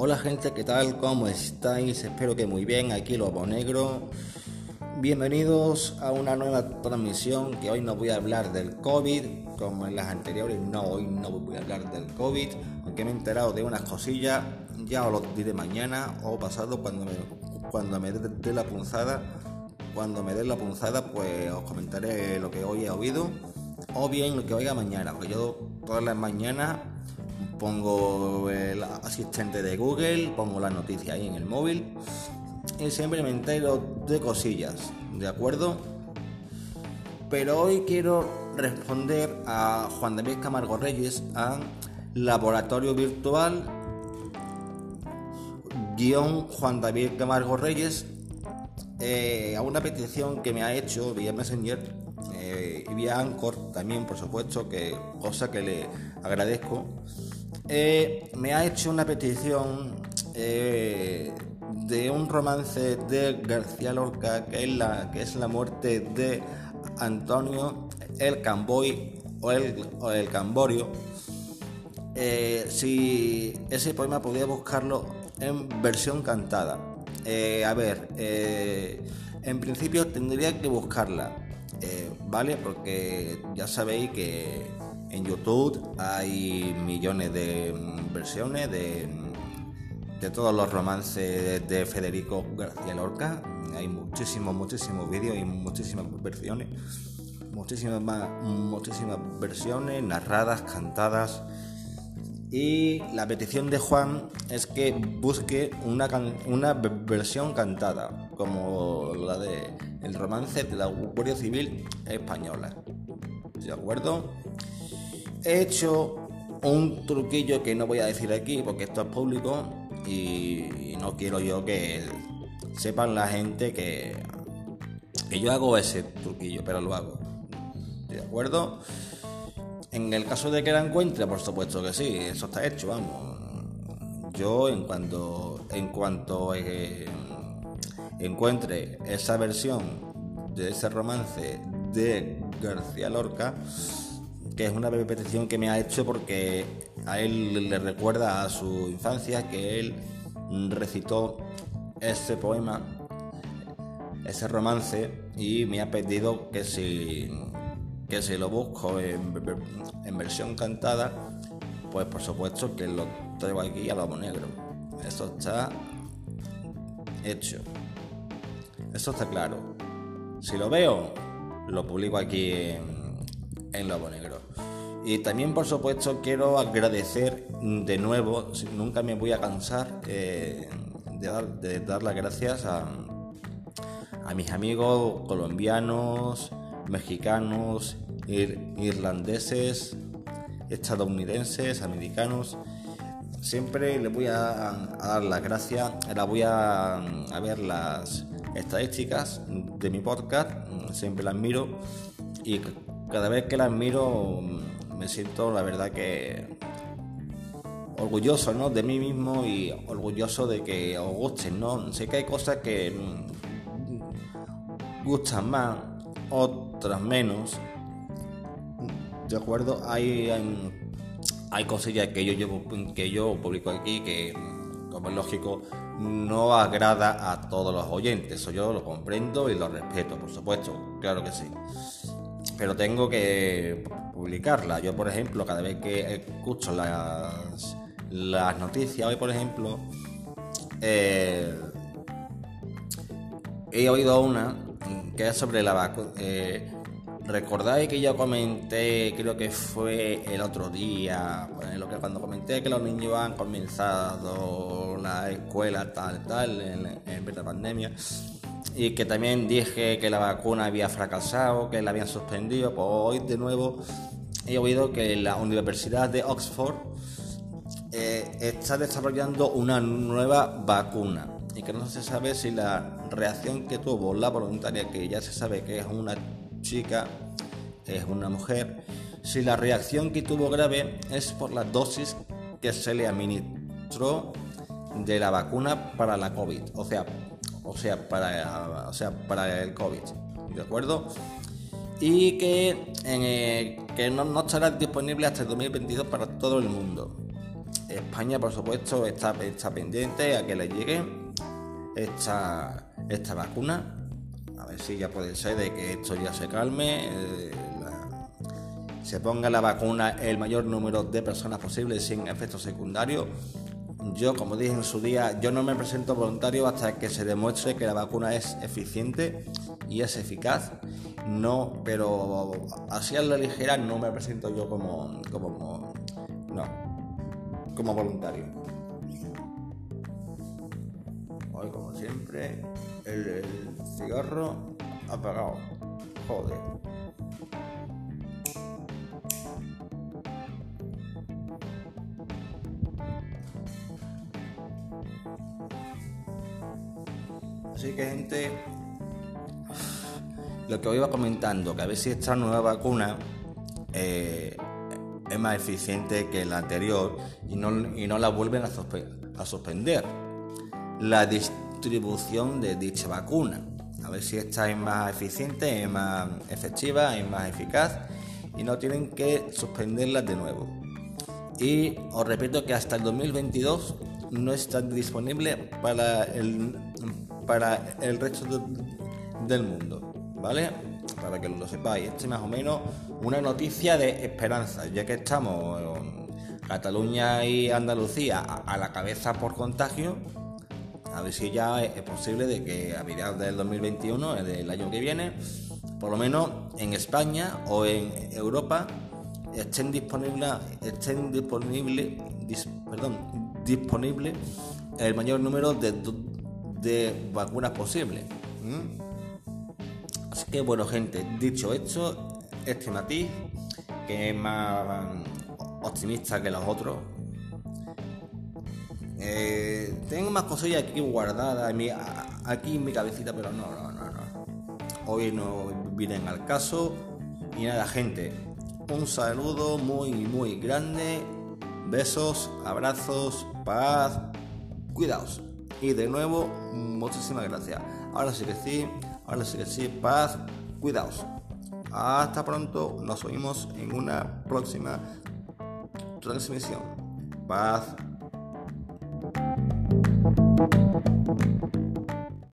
Hola gente, ¿qué tal? ¿Cómo estáis? Espero que muy bien, aquí Lobo Negro. Bienvenidos a una nueva transmisión que hoy no voy a hablar del COVID, como en las anteriores, no, hoy no voy a hablar del COVID, aunque me he enterado de unas cosillas, ya os lo diré mañana o pasado cuando me, cuando me dé la punzada. Cuando me dé la punzada, pues os comentaré lo que hoy he oído o bien lo que oiga mañana, porque yo todas las mañanas pongo el asistente de Google, pongo la noticia ahí en el móvil y siempre me entero de cosillas, ¿de acuerdo? Pero hoy quiero responder a Juan David Camargo Reyes a Laboratorio Virtual guion Juan David Camargo Reyes eh, a una petición que me ha hecho vía Messenger eh, y vía Anchor también, por supuesto, que cosa que le agradezco. Eh, me ha hecho una petición eh, de un romance de García Lorca que es la, que es la muerte de Antonio el Camboy o el, el Camborio. si ese poema podía buscarlo en versión cantada. a ver, en principio tendría que buscarla, ¿vale? Porque ya sabéis que en YouTube hay millones de versiones de, de todos los romances de Federico García Lorca. Hay muchísimos, muchísimos vídeos y muchísimas versiones. Muchísimas, muchísimas versiones narradas, cantadas. Y la petición de Juan es que busque una, una versión cantada, como la de el romance de la Guardia Civil Española. ¿De acuerdo? He hecho un truquillo que no voy a decir aquí porque esto es público y no quiero yo que sepan la gente que, que yo hago ese truquillo, pero lo hago. ¿De acuerdo? En el caso de que la encuentre, por supuesto que sí, eso está hecho, vamos. Yo en cuanto en cuanto eh, encuentre esa versión de ese romance de García Lorca, que es una petición que me ha hecho porque a él le recuerda a su infancia que él recitó ese poema, ese romance, y me ha pedido que si, que si lo busco en, versión cantada, pues por supuesto que lo traigo aquí a Lobo Negro. Eso está hecho. Eso está claro. Si lo veo, lo publico aquí en, en Lobo Negro. Y también, por supuesto, quiero agradecer de nuevo, nunca me voy a cansar eh, de, dar, las gracias a, a mis amigos colombianos, mexicanos, irlandeses, estadounidenses, americanos. Siempre les voy a, dar las gracias, la voy a, a ver las estadísticas de mi podcast, siempre las miro y cada vez que las miro me siento la verdad que orgulloso ¿no? de mí mismo y orgulloso de que os gusten, ¿no? Sé que hay cosas que gustan más, otras menos. ¿De acuerdo? Hay, hay, cosillas que yo llevo, que yo publico aquí que, como es lógico, no agrada a todos los oyentes. Eso yo lo comprendo y lo respeto, por supuesto, claro que sí. Pero tengo que publicarla. Yo, por ejemplo, cada vez que escucho las, las noticias, hoy, por ejemplo, eh, he oído una que es sobre la vacuna. Eh, ¿Recordáis que yo comenté, creo que fue el otro día, que cuando comenté que los niños han comenzado la escuela tal, tal, en, en la pandemia? Y que también dije que la vacuna había fracasado, que la habían suspendido, pues hoy de nuevo he oído que la Universidad de Oxford eh, está desarrollando una nueva vacuna y que no se sabe si la reacción que tuvo la voluntaria, que ya se sabe que es una chica, es una mujer, si la reacción que tuvo grave es por la dosis que se le administró de la vacuna para la COVID. O sea, o sea, para, o sea, para el COVID, ¿de acuerdo? Y que, eh, que no, estará disponible hasta el 2022 para todo el mundo. España, por supuesto, está, está pendiente a que le llegue esta, esta vacuna. A ver si ya puede ser de que esto ya se calme. Eh, se ponga la vacuna el mayor número de personas posible sin efectos secundarios. Yo, como dije en su día, yo no me presento voluntario hasta que se demuestre que la vacuna es eficiente y es eficaz. No, pero así a la ligera no me presento yo como, como no, como voluntario. Hoy, como siempre, el, el cigarro apagado. Joder. Así que gente, lo que os iba comentando, que a ver si esta nueva vacuna eh, es más eficiente que la anterior y no, y no la vuelven a, suspender. La distribución de dicha vacuna. A ver si esta es más eficiente, es más efectiva, es más eficaz y no tienen que suspenderla de nuevo. Y os repito que hasta el 2022 no está disponible para el para el resto del mundo, ¿vale? Para que lo sepáis, este es más o menos una noticia de esperanza, ya que estamos en Cataluña y Andalucía a la cabeza por contagio, a ver si ya es posible de que a mediados del 2021, del año que viene, por lo menos en España o en Europa estén disponibles estén disponible, perdón, disponible el mayor número de de vacunas posibles. Así que bueno gente, dicho esto, este matiz, que es más optimista que los otros, eh, tengo más cosillas aquí guardadas aquí en mi cabecita, pero no, no, no, no. Hoy no vienen al caso. Y nada, gente, un saludo muy, muy grande. Besos, abrazos, paz, cuidaos. Y de nuevo, muchísimas gracias. Ahora sí que sí, ahora sí que sí, paz, cuidaos. Hasta pronto, nos oímos en una próxima transmisión. Paz.